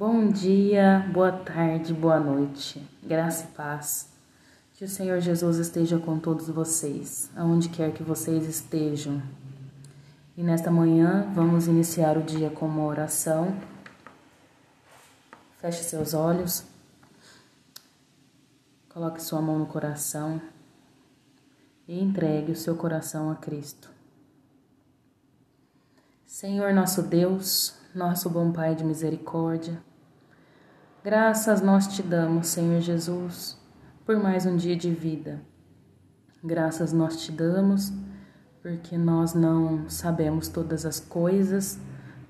Bom dia, boa tarde, boa noite, graça e paz. Que o Senhor Jesus esteja com todos vocês, aonde quer que vocês estejam. E nesta manhã vamos iniciar o dia com uma oração. Feche seus olhos, coloque sua mão no coração e entregue o seu coração a Cristo. Senhor nosso Deus, nosso bom Pai de misericórdia, graças nós te damos, Senhor Jesus, por mais um dia de vida. Graças nós te damos porque nós não sabemos todas as coisas,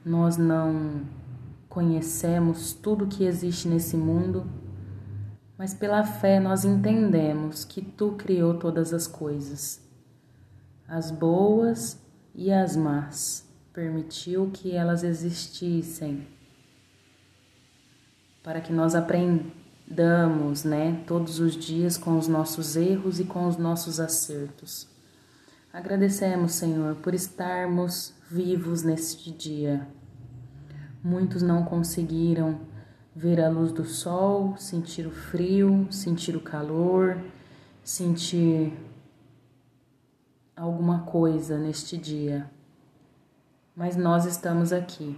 nós não conhecemos tudo que existe nesse mundo, mas pela fé nós entendemos que tu criou todas as coisas, as boas e as más permitiu que elas existissem para que nós aprendamos, né, todos os dias com os nossos erros e com os nossos acertos. Agradecemos, Senhor, por estarmos vivos neste dia. Muitos não conseguiram ver a luz do sol, sentir o frio, sentir o calor, sentir alguma coisa neste dia mas nós estamos aqui.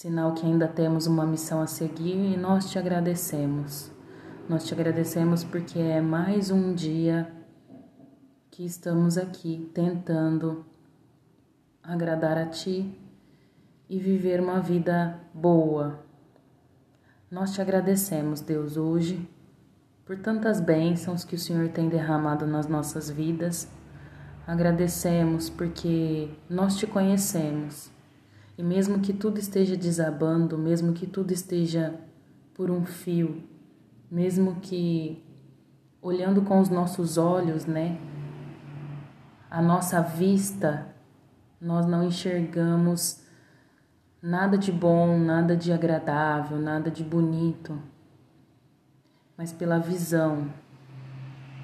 Sinal que ainda temos uma missão a seguir e nós te agradecemos. Nós te agradecemos porque é mais um dia que estamos aqui tentando agradar a Ti e viver uma vida boa. Nós te agradecemos, Deus, hoje por tantas bênçãos que o Senhor tem derramado nas nossas vidas Agradecemos porque nós te conhecemos. E mesmo que tudo esteja desabando, mesmo que tudo esteja por um fio, mesmo que olhando com os nossos olhos, né, a nossa vista, nós não enxergamos nada de bom, nada de agradável, nada de bonito, mas pela visão,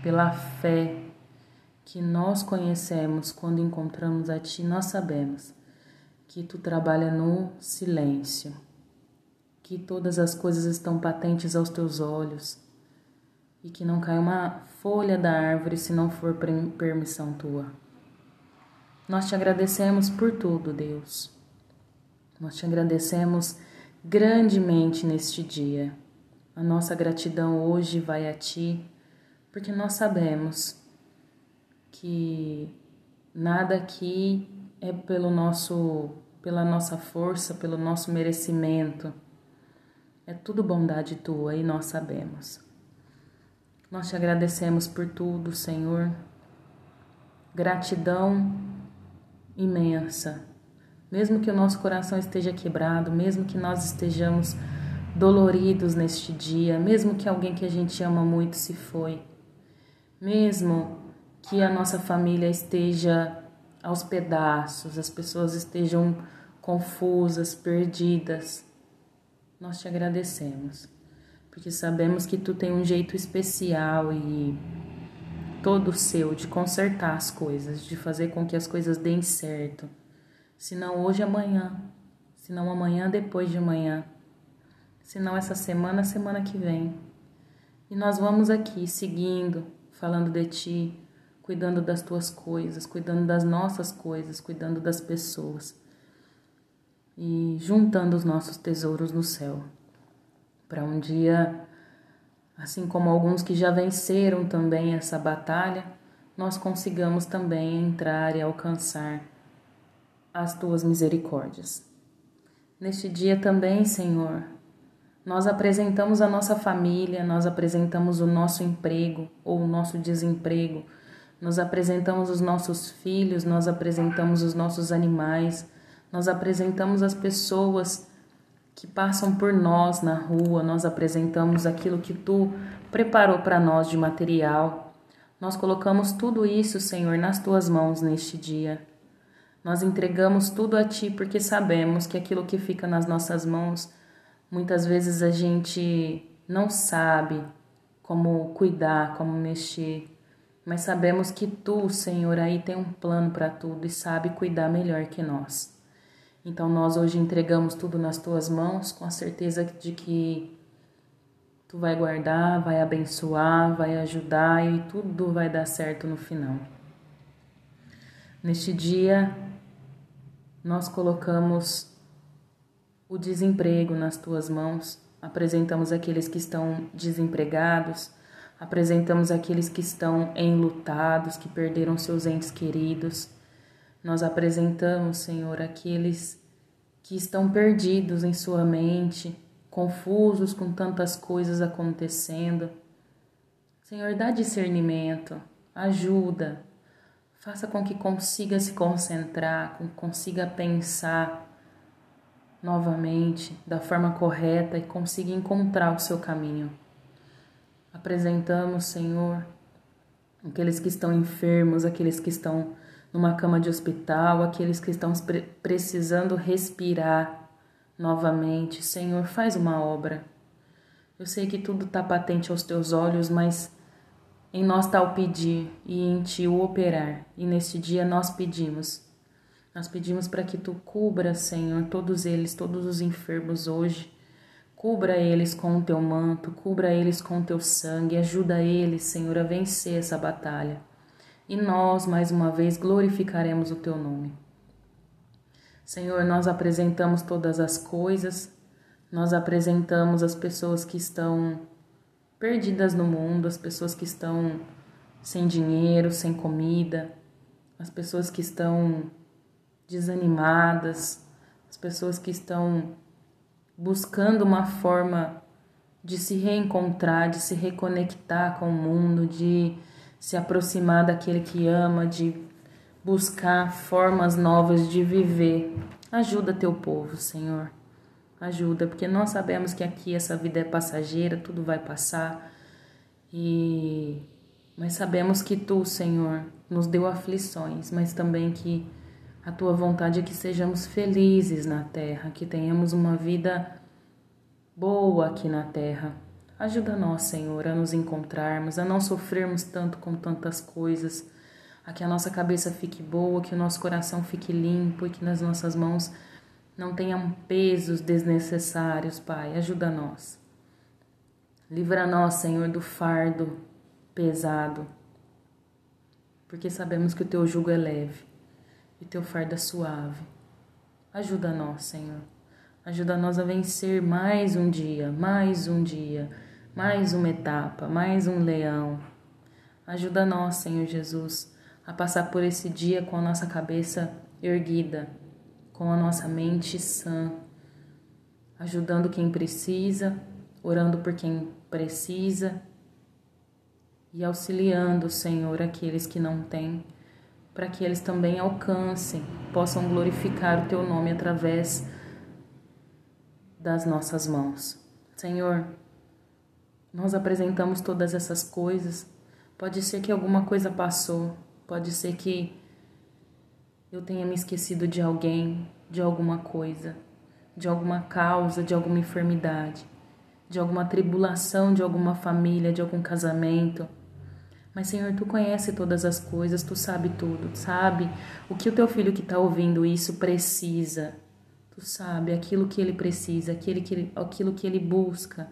pela fé, que nós conhecemos quando encontramos a Ti, nós sabemos que Tu trabalha no silêncio, que todas as coisas estão patentes aos Teus olhos e que não cai uma folha da árvore se não for permissão Tua. Nós te agradecemos por tudo, Deus. Nós te agradecemos grandemente neste dia. A nossa gratidão hoje vai a Ti, porque nós sabemos que nada aqui é pelo nosso pela nossa força, pelo nosso merecimento. É tudo bondade tua e nós sabemos. Nós te agradecemos por tudo, Senhor. Gratidão imensa. Mesmo que o nosso coração esteja quebrado, mesmo que nós estejamos doloridos neste dia, mesmo que alguém que a gente ama muito se foi, mesmo que a nossa família esteja aos pedaços, as pessoas estejam confusas, perdidas. Nós te agradecemos, porque sabemos que tu tem um jeito especial e todo seu de consertar as coisas, de fazer com que as coisas deem certo. Se não hoje, amanhã. Se não amanhã, depois de amanhã. Se não essa semana, semana que vem. E nós vamos aqui seguindo, falando de ti, cuidando das tuas coisas, cuidando das nossas coisas, cuidando das pessoas e juntando os nossos tesouros no céu. Para um dia, assim como alguns que já venceram também essa batalha, nós consigamos também entrar e alcançar as tuas misericórdias. Neste dia também, Senhor, nós apresentamos a nossa família, nós apresentamos o nosso emprego ou o nosso desemprego, nós apresentamos os nossos filhos, nós apresentamos os nossos animais, nós apresentamos as pessoas que passam por nós na rua, nós apresentamos aquilo que tu preparou para nós de material. Nós colocamos tudo isso, Senhor, nas tuas mãos neste dia. Nós entregamos tudo a ti porque sabemos que aquilo que fica nas nossas mãos, muitas vezes a gente não sabe como cuidar, como mexer mas sabemos que tu, Senhor, aí tem um plano para tudo e sabe cuidar melhor que nós. Então nós hoje entregamos tudo nas tuas mãos com a certeza de que tu vai guardar, vai abençoar, vai ajudar e tudo vai dar certo no final. Neste dia, nós colocamos o desemprego nas tuas mãos, apresentamos aqueles que estão desempregados, apresentamos aqueles que estão enlutados, que perderam seus entes queridos. Nós apresentamos, Senhor, aqueles que estão perdidos em sua mente, confusos com tantas coisas acontecendo. Senhor, dá discernimento, ajuda, faça com que consiga se concentrar, com que consiga pensar novamente da forma correta e consiga encontrar o seu caminho. Apresentamos, Senhor, aqueles que estão enfermos, aqueles que estão numa cama de hospital, aqueles que estão precisando respirar novamente. Senhor, faz uma obra. Eu sei que tudo está patente aos teus olhos, mas em nós está o pedir e em ti o operar. E neste dia nós pedimos. Nós pedimos para que tu cubra, Senhor, todos eles, todos os enfermos hoje. Cubra eles com o teu manto, cubra eles com o teu sangue, ajuda eles, Senhor, a vencer essa batalha. E nós, mais uma vez, glorificaremos o teu nome. Senhor, nós apresentamos todas as coisas, nós apresentamos as pessoas que estão perdidas no mundo, as pessoas que estão sem dinheiro, sem comida, as pessoas que estão desanimadas, as pessoas que estão buscando uma forma de se reencontrar, de se reconectar com o mundo, de se aproximar daquele que ama, de buscar formas novas de viver. Ajuda teu povo, Senhor. Ajuda, porque nós sabemos que aqui essa vida é passageira, tudo vai passar. E mas sabemos que tu, Senhor, nos deu aflições, mas também que a tua vontade é que sejamos felizes na terra, que tenhamos uma vida boa aqui na terra. Ajuda nós, Senhor, a nos encontrarmos, a não sofrermos tanto com tantas coisas, a que a nossa cabeça fique boa, que o nosso coração fique limpo e que nas nossas mãos não tenham pesos desnecessários, Pai. Ajuda nós. Livra nós, Senhor, do fardo pesado, porque sabemos que o teu jugo é leve teu fardo é suave. Ajuda nós, Senhor. Ajuda nós a vencer mais um dia, mais um dia, mais uma etapa, mais um leão. Ajuda nós, Senhor Jesus, a passar por esse dia com a nossa cabeça erguida com a nossa mente sã, ajudando quem precisa, orando por quem precisa e auxiliando, Senhor, aqueles que não têm, para que eles também alcancem, possam glorificar o Teu nome através das nossas mãos. Senhor, nós apresentamos todas essas coisas. Pode ser que alguma coisa passou, pode ser que eu tenha me esquecido de alguém, de alguma coisa, de alguma causa, de alguma enfermidade, de alguma tribulação, de alguma família, de algum casamento. Mas, Senhor, tu conhece todas as coisas, tu sabe tudo, sabe o que o teu filho que está ouvindo isso precisa. Tu sabe aquilo que ele precisa, aquilo que ele, aquilo que ele busca,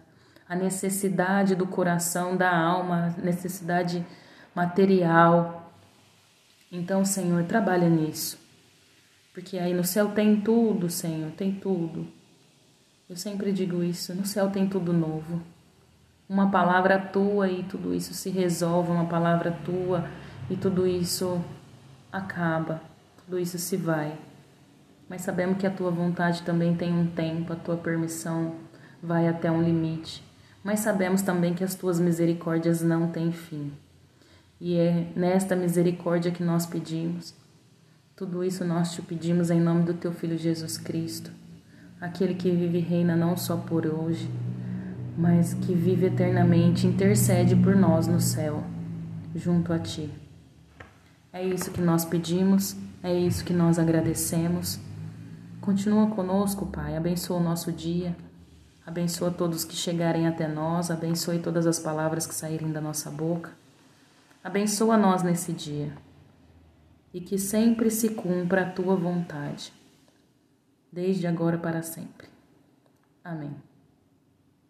a necessidade do coração, da alma, a necessidade material. Então, Senhor, trabalha nisso. Porque aí no céu tem tudo, Senhor, tem tudo. Eu sempre digo isso, no céu tem tudo novo. Uma palavra tua e tudo isso se resolve, uma palavra tua e tudo isso acaba, tudo isso se vai. Mas sabemos que a tua vontade também tem um tempo, a tua permissão vai até um limite. Mas sabemos também que as tuas misericórdias não têm fim. E é nesta misericórdia que nós pedimos. Tudo isso nós te pedimos em nome do teu Filho Jesus Cristo, aquele que vive e reina não só por hoje, mas que vive eternamente, intercede por nós no céu, junto a ti. É isso que nós pedimos, é isso que nós agradecemos. Continua conosco, Pai, abençoa o nosso dia, abençoa todos que chegarem até nós, abençoe todas as palavras que saírem da nossa boca. Abençoa nós nesse dia e que sempre se cumpra a tua vontade. desde agora para sempre. Amém.